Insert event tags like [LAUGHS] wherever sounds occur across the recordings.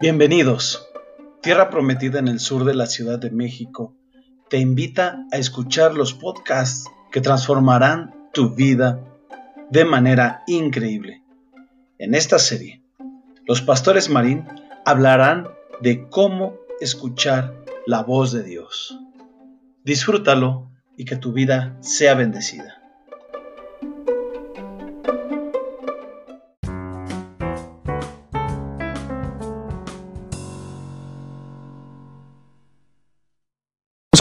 Bienvenidos. Tierra Prometida en el sur de la Ciudad de México te invita a escuchar los podcasts que transformarán tu vida de manera increíble. En esta serie, los pastores Marín hablarán de cómo escuchar la voz de Dios. Disfrútalo y que tu vida sea bendecida.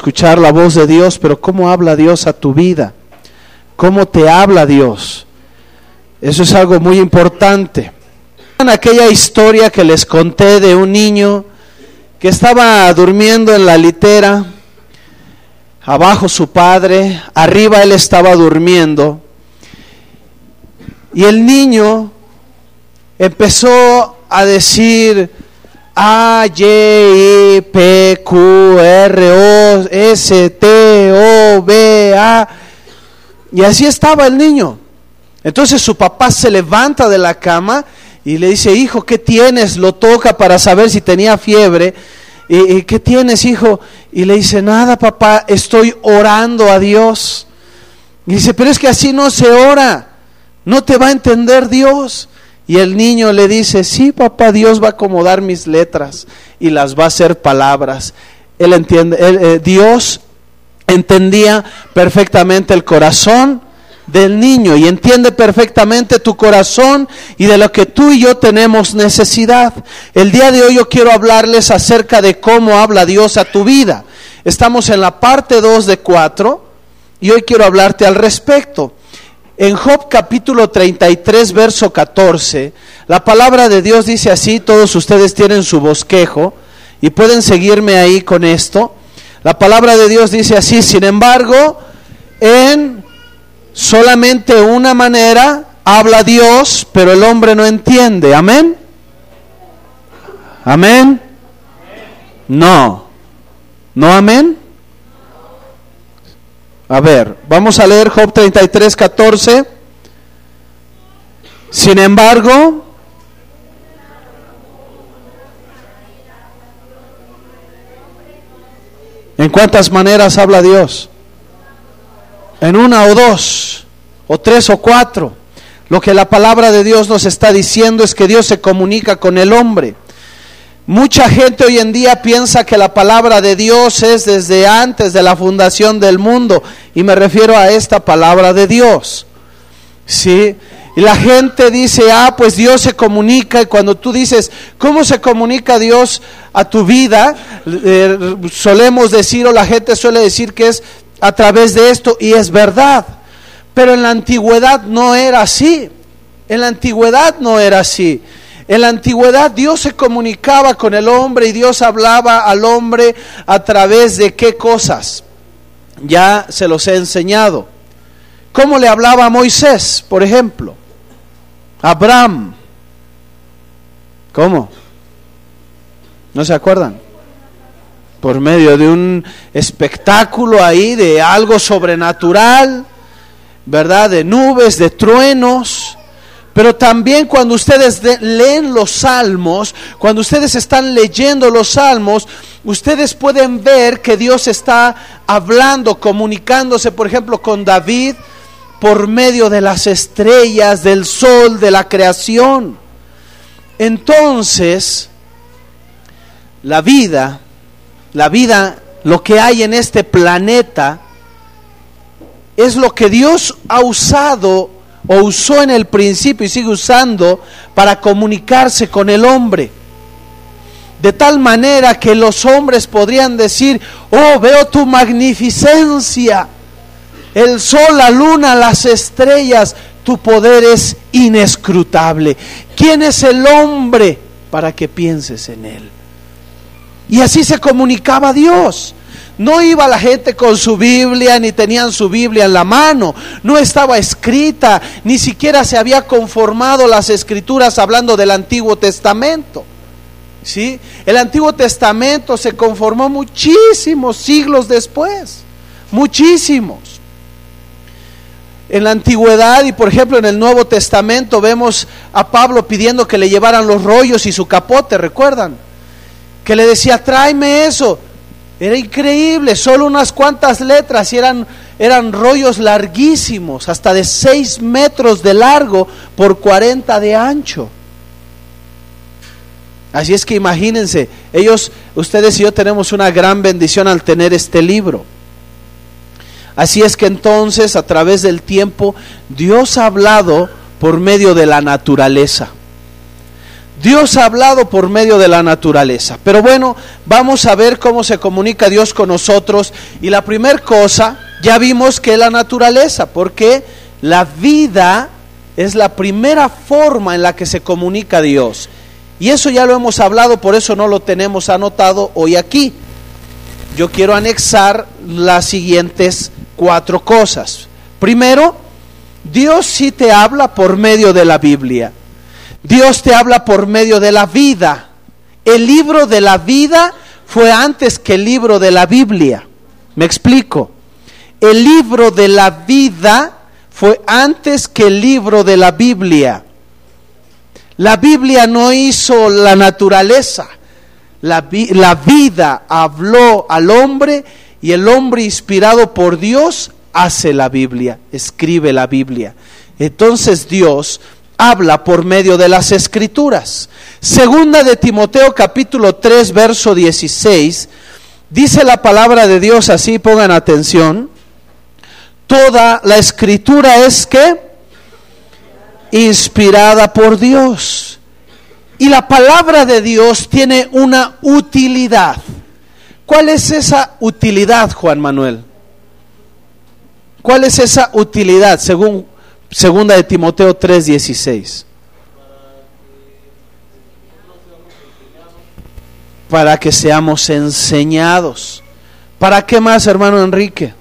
Escuchar la voz de Dios, pero ¿cómo habla Dios a tu vida? ¿Cómo te habla Dios? Eso es algo muy importante. En aquella historia que les conté de un niño que estaba durmiendo en la litera, abajo su padre, arriba él estaba durmiendo, y el niño empezó a decir, a, Y, I, P, Q, R, O, S, T, O, B, A. Y así estaba el niño. Entonces su papá se levanta de la cama y le dice, hijo, ¿qué tienes? Lo toca para saber si tenía fiebre. ¿Y, qué tienes, hijo? Y le dice, nada, papá, estoy orando a Dios. Y dice, pero es que así no se ora. No te va a entender Dios. Y el niño le dice, sí, papá, Dios va a acomodar mis letras y las va a hacer palabras. Él entiende, eh, Dios entendía perfectamente el corazón del niño y entiende perfectamente tu corazón y de lo que tú y yo tenemos necesidad. El día de hoy yo quiero hablarles acerca de cómo habla Dios a tu vida. Estamos en la parte 2 de 4 y hoy quiero hablarte al respecto. En Job capítulo 33, verso 14, la palabra de Dios dice así, todos ustedes tienen su bosquejo y pueden seguirme ahí con esto. La palabra de Dios dice así, sin embargo, en solamente una manera habla Dios, pero el hombre no entiende. Amén. Amén. No. ¿No amén? A ver, vamos a leer Job 33, 14. Sin embargo, ¿en cuántas maneras habla Dios? En una o dos, o tres o cuatro. Lo que la palabra de Dios nos está diciendo es que Dios se comunica con el hombre. Mucha gente hoy en día piensa que la palabra de Dios es desde antes de la fundación del mundo y me refiero a esta palabra de Dios. ¿Sí? Y la gente dice, ah, pues Dios se comunica. Y cuando tú dices, ¿cómo se comunica Dios a tu vida? Eh, solemos decir, o la gente suele decir que es a través de esto, y es verdad. Pero en la antigüedad no era así. En la antigüedad no era así. En la antigüedad Dios se comunicaba con el hombre y Dios hablaba al hombre a través de qué cosas. Ya se los he enseñado. ¿Cómo le hablaba a Moisés, por ejemplo? Abraham. ¿Cómo? ¿No se acuerdan? Por medio de un espectáculo ahí, de algo sobrenatural, ¿verdad? De nubes, de truenos. Pero también cuando ustedes leen los salmos, cuando ustedes están leyendo los salmos, ustedes pueden ver que Dios está hablando, comunicándose, por ejemplo, con David por medio de las estrellas, del sol, de la creación. Entonces, la vida, la vida, lo que hay en este planeta, es lo que Dios ha usado o usó en el principio y sigue usando para comunicarse con el hombre. De tal manera que los hombres podrían decir, oh, veo tu magnificencia, el sol, la luna, las estrellas, tu poder es inescrutable. ¿Quién es el hombre para que pienses en él? Y así se comunicaba Dios. No iba la gente con su Biblia, ni tenían su Biblia en la mano. No estaba escrita, ni siquiera se había conformado las escrituras hablando del Antiguo Testamento. ¿Sí? El Antiguo Testamento se conformó muchísimos siglos después. Muchísimos. En la antigüedad y por ejemplo en el Nuevo Testamento vemos a Pablo pidiendo que le llevaran los rollos y su capote, ¿recuerdan? que le decía, tráeme eso. Era increíble, solo unas cuantas letras y eran, eran rollos larguísimos, hasta de 6 metros de largo por 40 de ancho. Así es que imagínense, ellos, ustedes y yo tenemos una gran bendición al tener este libro. Así es que entonces, a través del tiempo, Dios ha hablado por medio de la naturaleza. Dios ha hablado por medio de la naturaleza. Pero bueno, vamos a ver cómo se comunica Dios con nosotros. Y la primera cosa, ya vimos que es la naturaleza, porque la vida es la primera forma en la que se comunica Dios. Y eso ya lo hemos hablado, por eso no lo tenemos anotado hoy aquí. Yo quiero anexar las siguientes cuatro cosas. Primero, Dios sí te habla por medio de la Biblia. Dios te habla por medio de la vida. El libro de la vida fue antes que el libro de la Biblia. Me explico. El libro de la vida fue antes que el libro de la Biblia. La Biblia no hizo la naturaleza. La, vida habló al hombre y el hombre inspirado por Dios hace la Biblia, escribe la Biblia. Entonces Dios habla por medio de las escrituras. Segunda de Timoteo capítulo 3 verso 16 dice la palabra de Dios así, pongan atención. Toda la escritura es que inspirada por Dios. Y la palabra de Dios tiene una utilidad. ¿Cuál es esa utilidad, Juan Manuel? ¿Cuál es esa utilidad según segunda de Timoteo 3:16? Para que seamos enseñados. ¿Para qué más, hermano Enrique?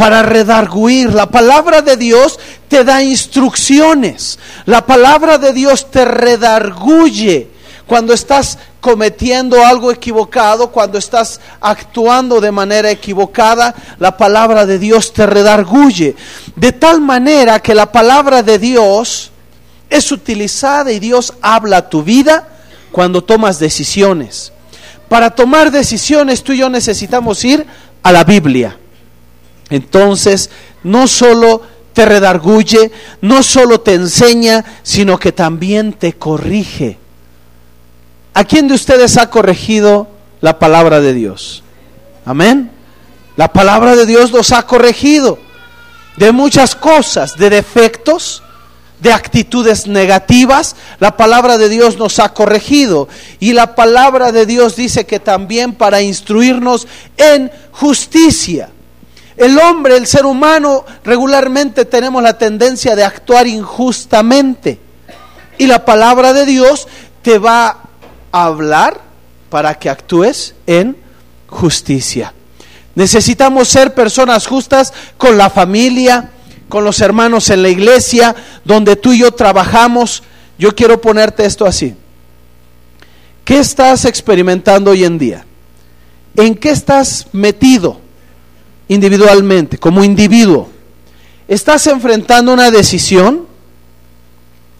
para redarguir. La palabra de Dios te da instrucciones. La palabra de Dios te redarguye cuando estás cometiendo algo equivocado, cuando estás actuando de manera equivocada, la palabra de Dios te redarguye. De tal manera que la palabra de Dios es utilizada y Dios habla a tu vida cuando tomas decisiones. Para tomar decisiones tú y yo necesitamos ir a la Biblia. Entonces, no solo te redarguye, no solo te enseña, sino que también te corrige. ¿A quién de ustedes ha corregido la palabra de Dios? Amén. La palabra de Dios nos ha corregido de muchas cosas, de defectos, de actitudes negativas. La palabra de Dios nos ha corregido. Y la palabra de Dios dice que también para instruirnos en justicia. El hombre, el ser humano, regularmente tenemos la tendencia de actuar injustamente. Y la palabra de Dios te va hablar para que actúes en justicia. Necesitamos ser personas justas con la familia, con los hermanos en la iglesia, donde tú y yo trabajamos. Yo quiero ponerte esto así. ¿Qué estás experimentando hoy en día? ¿En qué estás metido? individualmente, como individuo, estás enfrentando una decisión.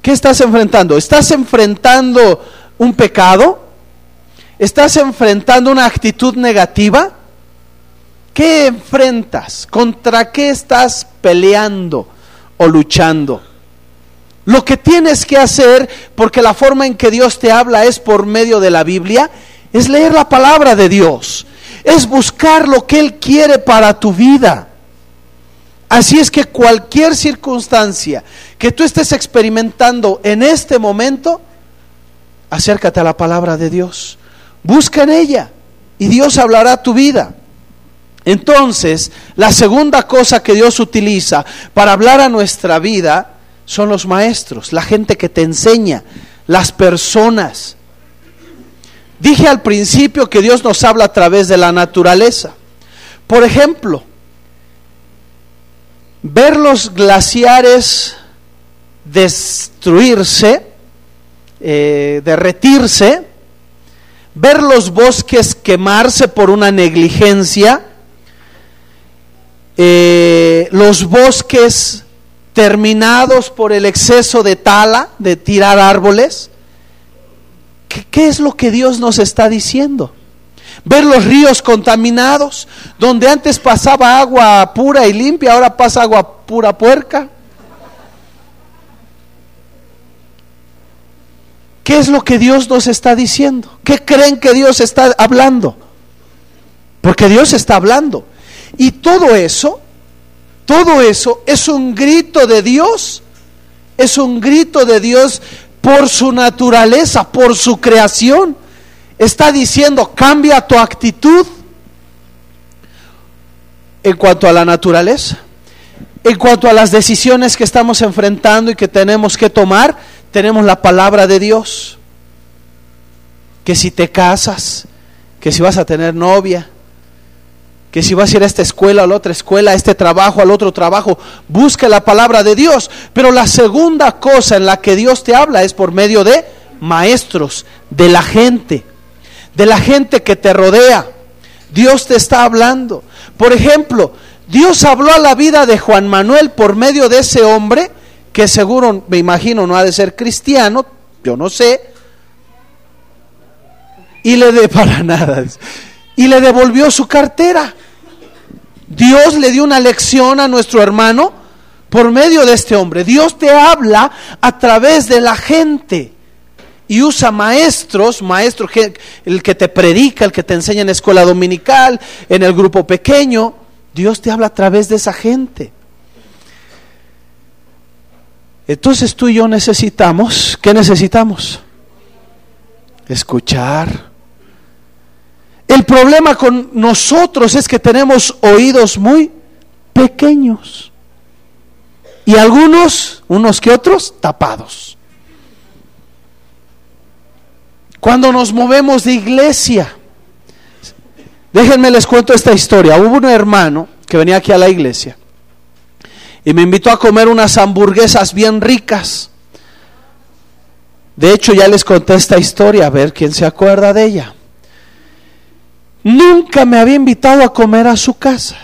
¿Qué estás enfrentando? ¿Estás enfrentando un pecado? ¿Estás enfrentando una actitud negativa? ¿Qué enfrentas? ¿Contra qué estás peleando o luchando? Lo que tienes que hacer, porque la forma en que Dios te habla es por medio de la Biblia, es leer la palabra de Dios es buscar lo que Él quiere para tu vida. Así es que cualquier circunstancia que tú estés experimentando en este momento, acércate a la palabra de Dios. Busca en ella y Dios hablará tu vida. Entonces, la segunda cosa que Dios utiliza para hablar a nuestra vida son los maestros, la gente que te enseña, las personas. Dije al principio que Dios nos habla a través de la naturaleza. Por ejemplo, ver los glaciares destruirse, eh, derretirse, ver los bosques quemarse por una negligencia, eh, los bosques terminados por el exceso de tala, de tirar árboles, ¿Qué, qué es lo que Dios nos está diciendo? Ver los ríos contaminados, donde antes pasaba agua pura y limpia, ahora pasa agua pura puerca. ¿Qué es lo que Dios nos está diciendo? ¿Qué creen que Dios está hablando? Porque Dios está hablando. Y todo eso, todo eso es un grito de Dios, es un grito de Dios por su naturaleza, por su creación. Está diciendo, cambia tu actitud en cuanto a la naturaleza, en cuanto a las decisiones que estamos enfrentando y que tenemos que tomar, tenemos la palabra de Dios. Que si te casas, que si vas a tener novia, que si vas a ir a esta escuela, a la otra escuela, a este trabajo, al otro trabajo, busque la palabra de Dios. Pero la segunda cosa en la que Dios te habla es por medio de maestros, de la gente, de la gente que te rodea. Dios te está hablando. Por ejemplo, Dios habló a la vida de Juan Manuel por medio de ese hombre que seguro, me imagino, no ha de ser cristiano, yo no sé, y le de para [LAUGHS] nada, y le devolvió su cartera. Dios le dio una lección a nuestro hermano por medio de este hombre. Dios te habla a través de la gente y usa maestros, maestro el que te predica, el que te enseña en la escuela dominical, en el grupo pequeño. Dios te habla a través de esa gente. Entonces tú y yo necesitamos, ¿qué necesitamos? Escuchar. El problema con nosotros es que tenemos oídos muy pequeños y algunos, unos que otros, tapados. Cuando nos movemos de iglesia, déjenme les cuento esta historia. Hubo un hermano que venía aquí a la iglesia y me invitó a comer unas hamburguesas bien ricas. De hecho, ya les conté esta historia, a ver quién se acuerda de ella. Nunca me había invitado a comer a su casa,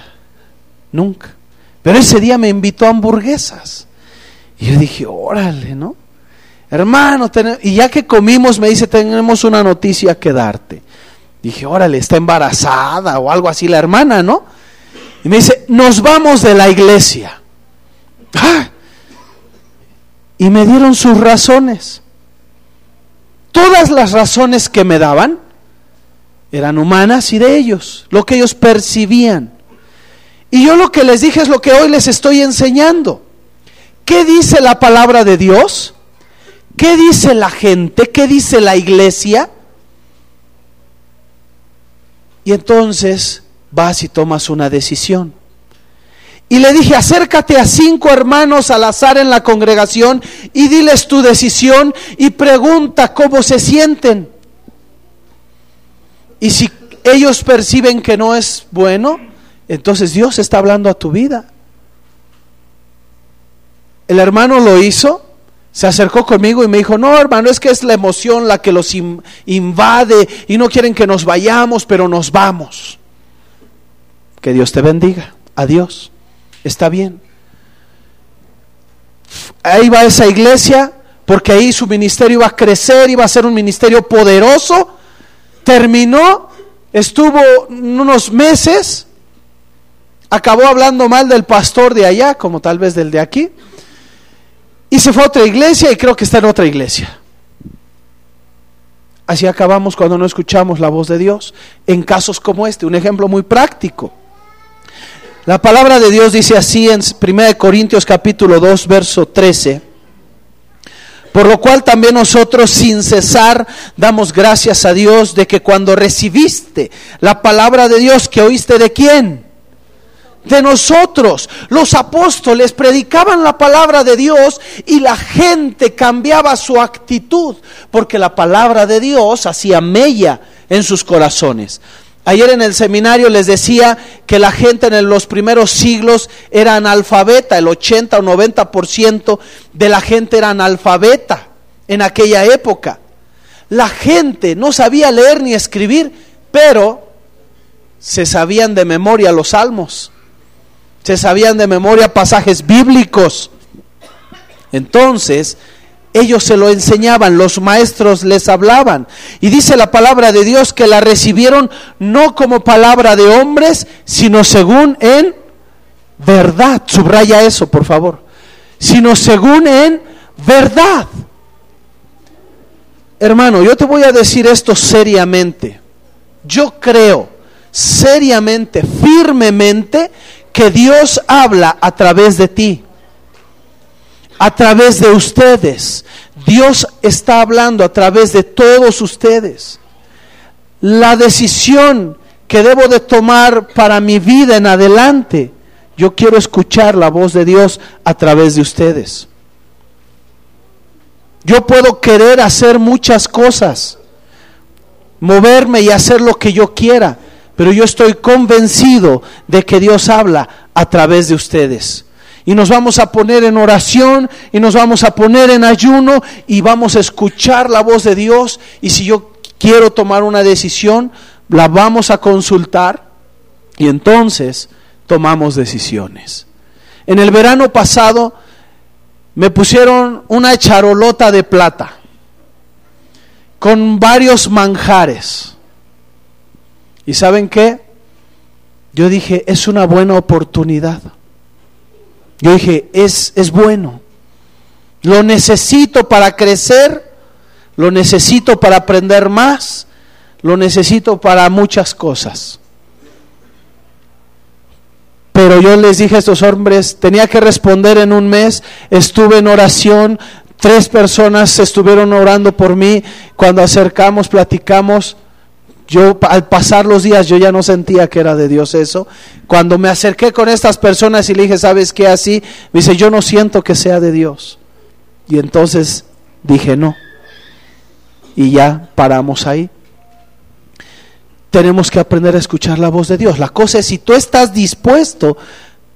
nunca. Pero ese día me invitó a hamburguesas. Y yo dije, órale, ¿no? Hermano, y ya que comimos, me dice, tenemos una noticia que darte. Dije, órale, está embarazada o algo así la hermana, ¿no? Y me dice, nos vamos de la iglesia. ¡Ah! Y me dieron sus razones. Todas las razones que me daban eran humanas y de ellos, lo que ellos percibían. Y yo lo que les dije es lo que hoy les estoy enseñando. ¿Qué dice la palabra de Dios? ¿Qué dice la gente? ¿Qué dice la iglesia? Y entonces vas y tomas una decisión. Y le dije, acércate a cinco hermanos al azar en la congregación y diles tu decisión y pregunta cómo se sienten. Y si ellos perciben que no es bueno, entonces Dios está hablando a tu vida. El hermano lo hizo, se acercó conmigo y me dijo, no hermano, es que es la emoción la que los invade y no quieren que nos vayamos, pero nos vamos. Que Dios te bendiga. Adiós está bien. Ahí va esa iglesia, porque ahí su ministerio iba a crecer, iba a ser un ministerio poderoso. Terminó, estuvo unos meses, acabó hablando mal del pastor de allá, como tal vez del de aquí, y se fue a otra iglesia y creo que está en otra iglesia. Así acabamos cuando no escuchamos la voz de Dios en casos como este, un ejemplo muy práctico. La palabra de Dios dice así en 1 Corintios capítulo 2, verso 13. Por lo cual también nosotros sin cesar damos gracias a Dios de que cuando recibiste la palabra de Dios que oíste de quién? De nosotros. Los apóstoles predicaban la palabra de Dios y la gente cambiaba su actitud porque la palabra de Dios hacía mella en sus corazones. Ayer en el seminario les decía que la gente en los primeros siglos era analfabeta, el 80 o 90% de la gente era analfabeta en aquella época. La gente no sabía leer ni escribir, pero se sabían de memoria los salmos, se sabían de memoria pasajes bíblicos. Entonces, ellos se lo enseñaban, los maestros les hablaban. Y dice la palabra de Dios que la recibieron no como palabra de hombres, sino según en verdad. Subraya eso, por favor. Sino según en verdad. Hermano, yo te voy a decir esto seriamente. Yo creo seriamente, firmemente, que Dios habla a través de ti, a través de ustedes. Dios está hablando a través de todos ustedes. La decisión que debo de tomar para mi vida en adelante, yo quiero escuchar la voz de Dios a través de ustedes. Yo puedo querer hacer muchas cosas, moverme y hacer lo que yo quiera, pero yo estoy convencido de que Dios habla a través de ustedes. Y nos vamos a poner en oración y nos vamos a poner en ayuno y vamos a escuchar la voz de Dios. Y si yo quiero tomar una decisión, la vamos a consultar y entonces tomamos decisiones. En el verano pasado me pusieron una charolota de plata con varios manjares. ¿Y saben qué? Yo dije, es una buena oportunidad. Yo dije, es, es bueno. Lo necesito para crecer, lo necesito para aprender más, lo necesito para muchas cosas. Pero yo les dije a estos hombres, tenía que responder en un mes, estuve en oración, tres personas estuvieron orando por mí, cuando acercamos, platicamos, yo al pasar los días yo ya no sentía que era de Dios eso. Cuando me acerqué con estas personas y le dije, ¿sabes qué? Así, me dice, yo no siento que sea de Dios. Y entonces dije, no. Y ya paramos ahí tenemos que aprender a escuchar la voz de Dios. La cosa es si tú estás dispuesto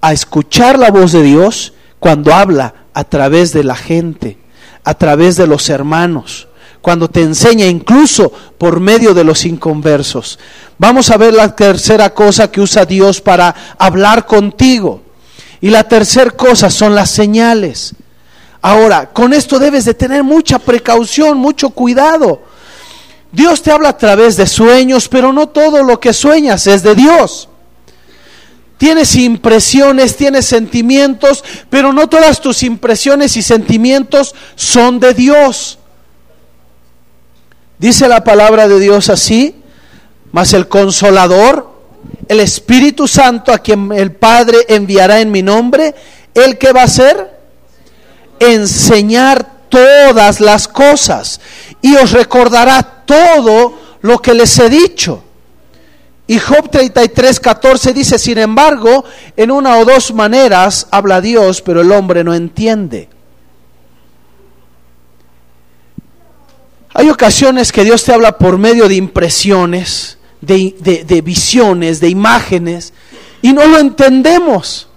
a escuchar la voz de Dios cuando habla a través de la gente, a través de los hermanos, cuando te enseña incluso por medio de los inconversos. Vamos a ver la tercera cosa que usa Dios para hablar contigo. Y la tercera cosa son las señales. Ahora, con esto debes de tener mucha precaución, mucho cuidado. Dios te habla a través de sueños, pero no todo lo que sueñas es de Dios. Tienes impresiones, tienes sentimientos, pero no todas tus impresiones y sentimientos son de Dios. Dice la palabra de Dios así, mas el consolador, el Espíritu Santo a quien el Padre enviará en mi nombre, ¿el que va a hacer? Enseñar todas las cosas y os recordará todo lo que les he dicho. Y Job 33, 14 dice, sin embargo, en una o dos maneras habla Dios, pero el hombre no entiende. Hay ocasiones que Dios te habla por medio de impresiones, de, visiones, de imágenes, y no lo entendemos.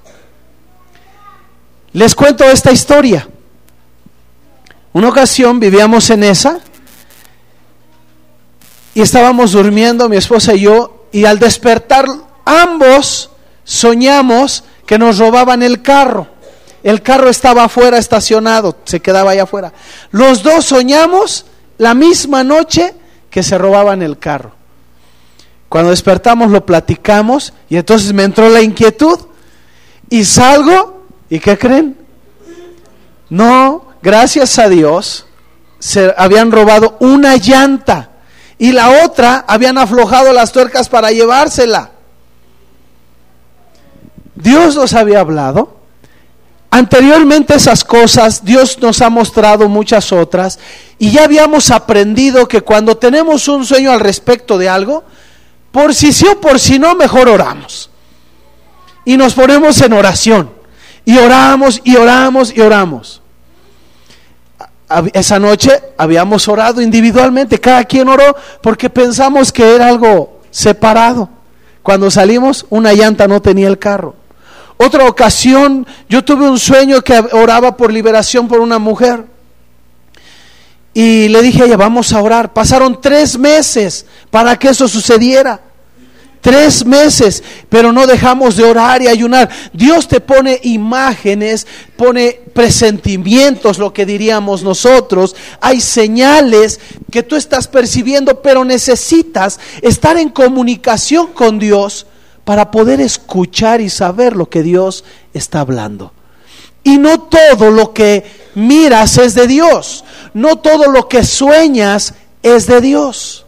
Les cuento esta historia. Una ocasión vivíamos en esa y estábamos durmiendo, mi esposa y yo, y al despertar ambos soñamos que nos robaban el carro. El carro estaba afuera estacionado, se quedaba allá afuera. Los dos soñamos la misma noche que se robaban el carro. Cuando despertamos lo platicamos y entonces me entró la inquietud y salgo y ¿qué creen? No, gracias a Dios, se habían robado una llanta y la otra habían aflojado las tuercas para llevársela. Dios nos había hablado. Anteriormente esas cosas, Dios nos ha mostrado muchas otras y ya habíamos aprendido que cuando tenemos un sueño al respecto de algo, por si sí o por si no, mejor oramos. Y nos ponemos en oración. Y oramos y oramos y oramos esa noche habíamos orado individualmente, cada quien oró porque pensamos que era algo separado. Cuando salimos, una llanta no tenía el carro. Otra ocasión, yo tuve un sueño que oraba por liberación por una mujer. Y le dije a ella, vamos a orar. Pasaron tres meses para que eso sucediera. tres meses, pero no dejamos de orar y ayunar. Dios te pone imágenes, pone presentimientos, lo que diríamos nosotros. Hay señales que tú estás percibiendo, pero necesitas estar en comunicación con Dios para poder escuchar y saber lo que Dios está hablando. Y no todo lo que miras es de Dios. No todo lo que sueñas es de Dios.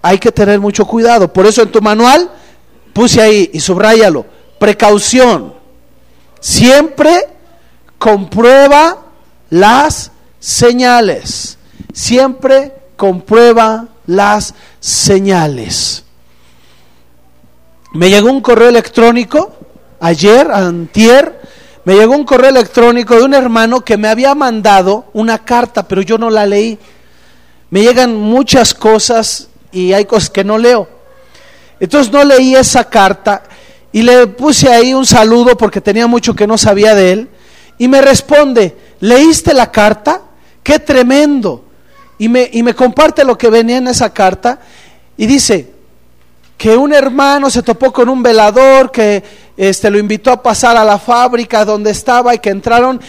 Hay que tener mucho cuidado. Por eso en tu manual puse ahí y subráyalo. Precaución. Siempre comprueba las señales. Siempre comprueba las señales. Me llegó un correo electrónico ayer, antier, me llegó un correo electrónico de un hermano que me había mandado una carta, pero yo no la leí. Me llegan muchas cosas y hay cosas que no leo. Entonces no leí esa carta y le puse ahí un saludo porque tenía mucho que no sabía de él. Y me responde, ¿leíste la carta? ¡Qué tremendo! Y me, y me comparte lo que venía en esa carta y dice, que un hermano se topó con un velador que este, lo invitó a pasar a la fábrica donde estaba y que entraron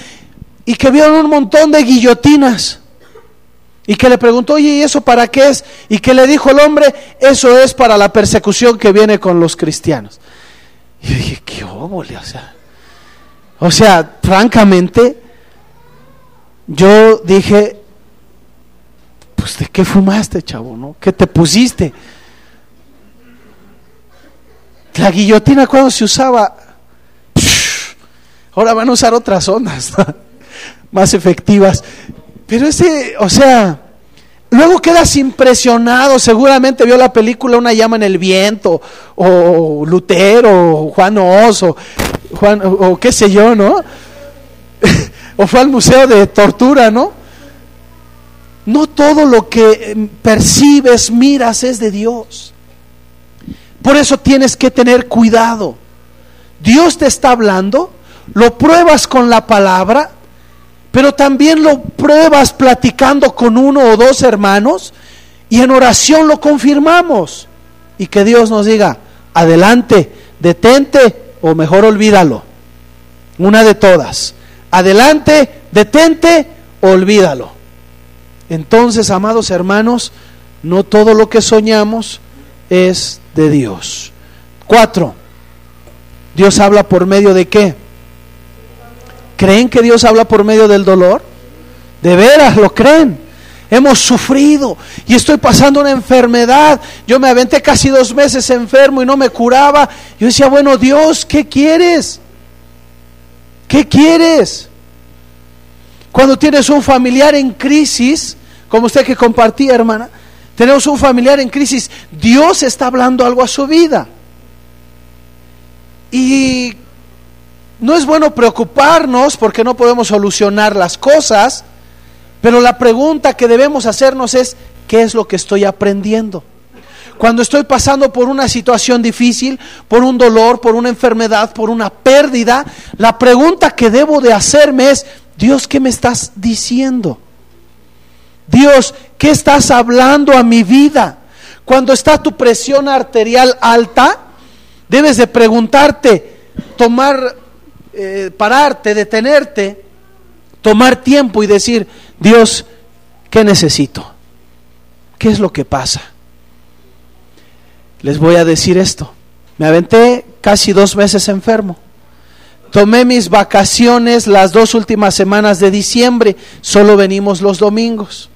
y que vieron un montón de guillotinas. Y que le preguntó, oye, ¿y eso para qué es? Y que le dijo el hombre, eso es para la persecución que viene con los cristianos. Y yo dije, qué óvole, o sea. O sea, francamente, yo dije, pues de qué fumaste, chavo, ¿no? ¿Qué te pusiste? La guillotina cuando se usaba, ahora van a usar otras ondas [LAUGHS] más efectivas. Pero ese, o sea, luego quedas impresionado, seguramente vio la película Una llama en el viento, o Lutero, o Juan Oso, o, qué sé yo, ¿no? [LAUGHS] o fue al museo de tortura, ¿no? No todo lo que percibes, miras es de Dios. Por eso tienes que tener cuidado. Dios te está hablando, lo pruebas con la palabra, pero también lo pruebas platicando con uno o dos hermanos y en oración lo confirmamos. Y que Dios nos diga, adelante, detente o mejor olvídalo. Una de todas. Adelante, detente, olvídalo. Entonces, amados hermanos, no todo lo que soñamos es de Dios. Cuatro, Dios habla por medio de qué? ¿Creen que Dios habla por medio del dolor? ¿De veras lo creen? Hemos sufrido y estoy pasando una enfermedad. Yo me aventé casi dos meses enfermo y no me curaba. Yo decía, bueno, Dios, ¿qué quieres? ¿Qué quieres? Cuando tienes un familiar en crisis, como usted que compartía, hermana, tenemos un familiar en crisis, Dios está hablando algo a su vida. Y no es bueno preocuparnos porque no podemos solucionar las cosas, pero la pregunta que debemos hacernos es, ¿qué es lo que estoy aprendiendo? Cuando estoy pasando por una situación difícil, por un dolor, por una enfermedad, por una pérdida, la pregunta que debo de hacerme es, Dios, ¿qué me estás diciendo? Dios, ¿qué estás hablando a mi vida? Cuando está tu presión arterial alta, debes de preguntarte, tomar, eh, pararte, detenerte, tomar tiempo y decir, Dios, ¿qué necesito? ¿Qué es lo que pasa? Les voy a decir esto. Me aventé casi dos meses enfermo. Tomé mis vacaciones las dos últimas semanas de diciembre. Solo venimos los domingos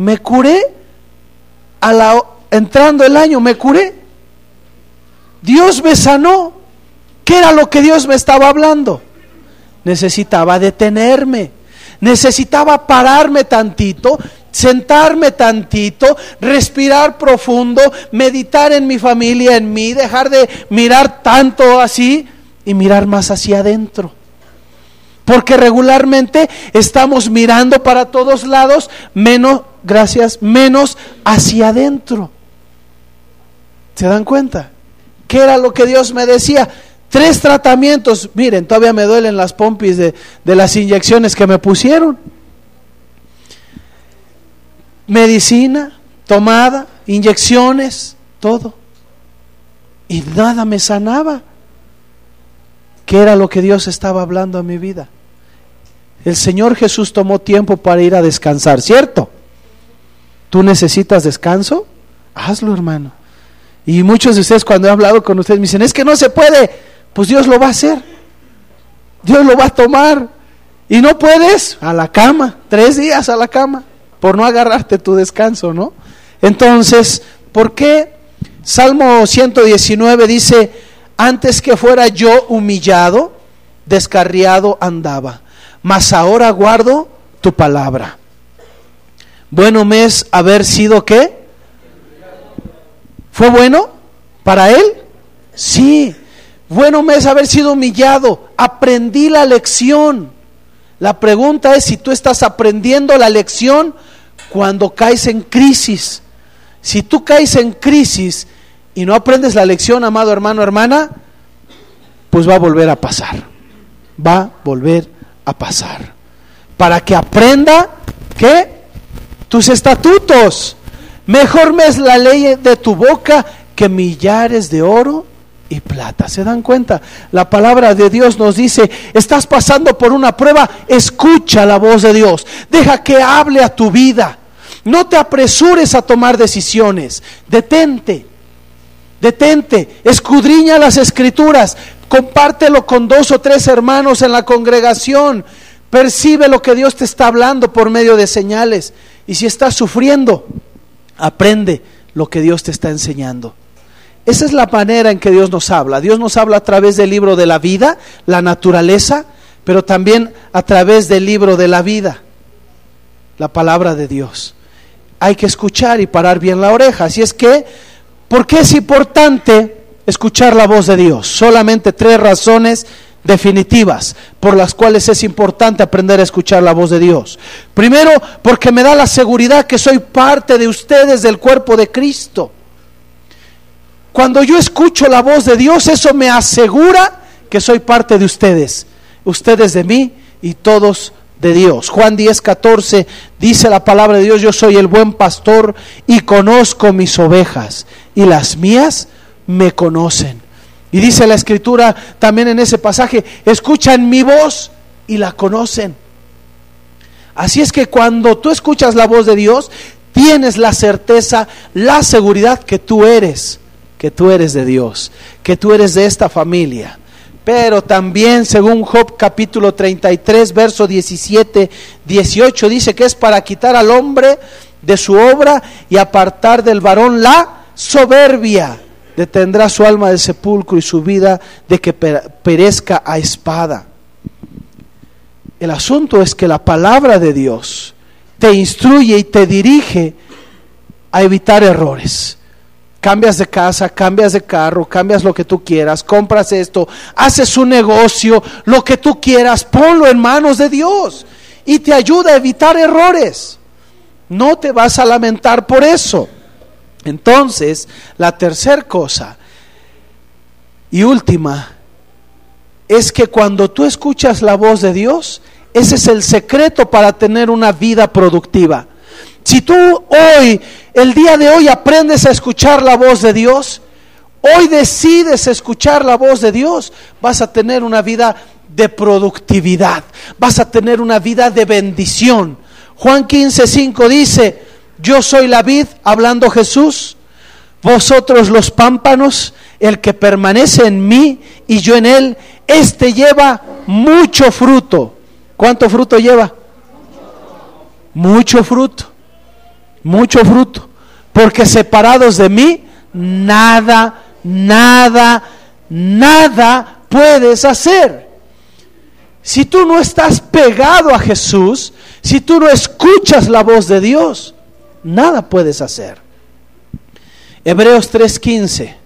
me curé a la, entrando el año, me curé. Dios me sanó. ¿Qué era lo que Dios me estaba hablando? Necesitaba detenerme, necesitaba pararme tantito, sentarme tantito, respirar profundo, meditar en mi familia, en mí, dejar de mirar tanto así y mirar más hacia adentro. Porque regularmente estamos mirando para todos lados, menos gracias, menos hacia adentro. ¿Se dan cuenta? ¿Qué era lo que Dios me decía? Tres tratamientos. Miren, todavía me duelen las pompis de, de las inyecciones que me pusieron. Medicina, tomada, inyecciones, todo. y nada me sanaba. ¿Qué era lo que Dios estaba hablando a mi vida? El Señor Jesús tomó tiempo para ir a descansar, ¿cierto? ¿Tú necesitas descanso? Hazlo, hermano. Y muchos de ustedes cuando he hablado con ustedes me dicen, es que no se puede. Pues Dios lo va a hacer. Dios lo va a tomar. Y no puedes, a la cama, tres días a la cama, por no agarrarte tu descanso, ¿no? Entonces, ¿por qué? Salmo 119 dice, antes que fuera yo humillado, descarriado andaba, mas ahora guardo tu palabra. Bueno me es haber sido qué? ¿Fue bueno para él? Sí. Bueno me es haber sido humillado. Aprendí la lección. La pregunta es si tú estás aprendiendo la lección cuando caes en crisis. Si tú caes en crisis y no aprendes la lección, amado hermano, hermana, pues va a volver a pasar. Va a volver a pasar. Para que aprenda que tus estatutos. Mejor me es la ley de tu boca que millares de oro y plata. ¿Se dan cuenta? La palabra de Dios nos dice, estás pasando por una prueba, escucha la voz de Dios. Deja que hable a tu vida. No te apresures a tomar decisiones. Detente. Detente. Escudriña las escrituras. Compártelo con dos o tres hermanos en la congregación. Percibe lo que Dios te está hablando por medio de señales. Y si estás sufriendo, aprende lo que Dios te está enseñando. Esa es la manera en que Dios nos habla. Dios nos habla a través del libro de la vida, la naturaleza, pero también a través del libro de la vida, la palabra de Dios. Hay que escuchar y parar bien la oreja. Así es que, ¿por qué es importante escuchar la voz de Dios? Solamente tres razones definitivas por las cuales es importante aprender a escuchar la voz de Dios. Primero, porque me da la seguridad que soy parte de ustedes del cuerpo de Cristo. Cuando yo escucho la voz de Dios, eso me asegura que soy parte de ustedes, ustedes de mí y todos de Dios. Juan 10, 14 dice la palabra de Dios, yo soy el buen pastor y conozco mis ovejas y las mías me conocen. Y dice la escritura también en ese pasaje, escuchan mi voz y la conocen. Así es que cuando tú escuchas la voz de Dios, tienes la certeza, la seguridad que tú eres que tú eres de Dios, que tú eres de esta familia. Pero también, según Job capítulo 33, verso 17, 18, dice que es para quitar al hombre de su obra y apartar del varón la soberbia. Detendrá su alma del sepulcro y su vida de que perezca a espada. El asunto es que la palabra de Dios te instruye y te dirige a evitar errores Cambias de casa, cambias de carro, cambias lo que tú quieras, compras esto, haces un negocio, lo que tú quieras, ponlo en manos de Dios y te ayuda a evitar errores. No te vas a lamentar por eso. Entonces, la tercera cosa y última es que cuando tú escuchas la voz de Dios, ese es el secreto para tener una vida productiva. Si tú hoy, el día de hoy, aprendes a escuchar la voz de Dios, hoy decides escuchar la voz de Dios, vas a tener una vida de productividad, vas a tener una vida de bendición. Juan 15, 5 dice, yo soy la vid, hablando Jesús, vosotros los pámpanos, el que permanece en mí y yo en él, este lleva mucho fruto. ¿Cuánto fruto lleva? Mucho fruto mucho fruto, porque separados de mí, nada, nada, nada puedes hacer. Si tú no estás pegado a Jesús, si tú no escuchas la voz de Dios, nada puedes hacer. Hebreos 3:15.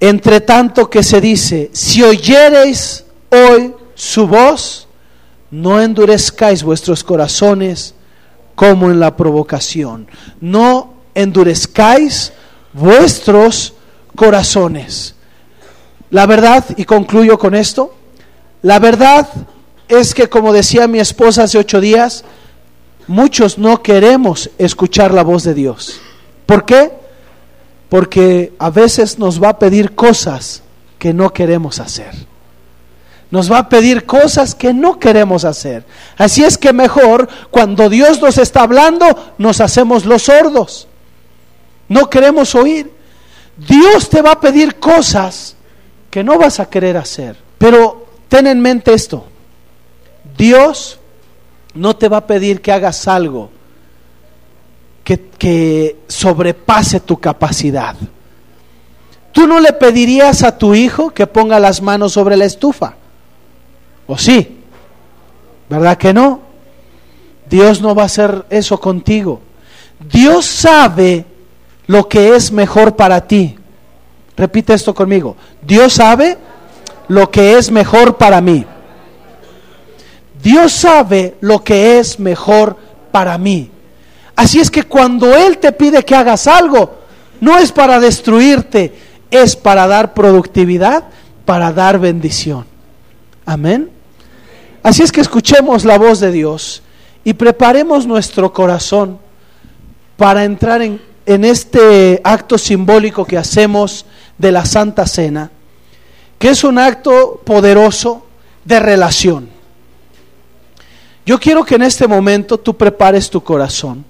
Entre tanto que se dice, si oyereis hoy su voz, no endurezcáis vuestros corazones como en la provocación. No endurezcáis vuestros corazones. La verdad, y concluyo con esto, la verdad es que como decía mi esposa hace ocho días, muchos no queremos escuchar la voz de Dios. ¿Por qué? Porque a veces nos va a pedir cosas que no queremos hacer. Nos va a pedir cosas que no queremos hacer. Así es que mejor cuando Dios nos está hablando, nos hacemos los sordos. No queremos oír. Dios te va a pedir cosas que no vas a querer hacer. Pero ten en mente esto. Dios no te va a pedir que hagas algo que, que sobrepase tu capacidad. Tú no le pedirías a tu hijo que ponga las manos sobre la estufa. ¿O sí? ¿Verdad que no? Dios no va a hacer eso contigo. Dios sabe lo que es mejor para ti. Repite esto conmigo. Dios sabe lo que es mejor para mí. Dios sabe lo que es mejor para mí. Así es que cuando Él te pide que hagas algo, no es para destruirte, es para dar productividad, para dar bendición. Amén. Así es que escuchemos la voz de Dios y preparemos nuestro corazón para entrar en, en este acto simbólico que hacemos de la Santa Cena, que es un acto poderoso de relación. Yo quiero que en este momento tú prepares tu corazón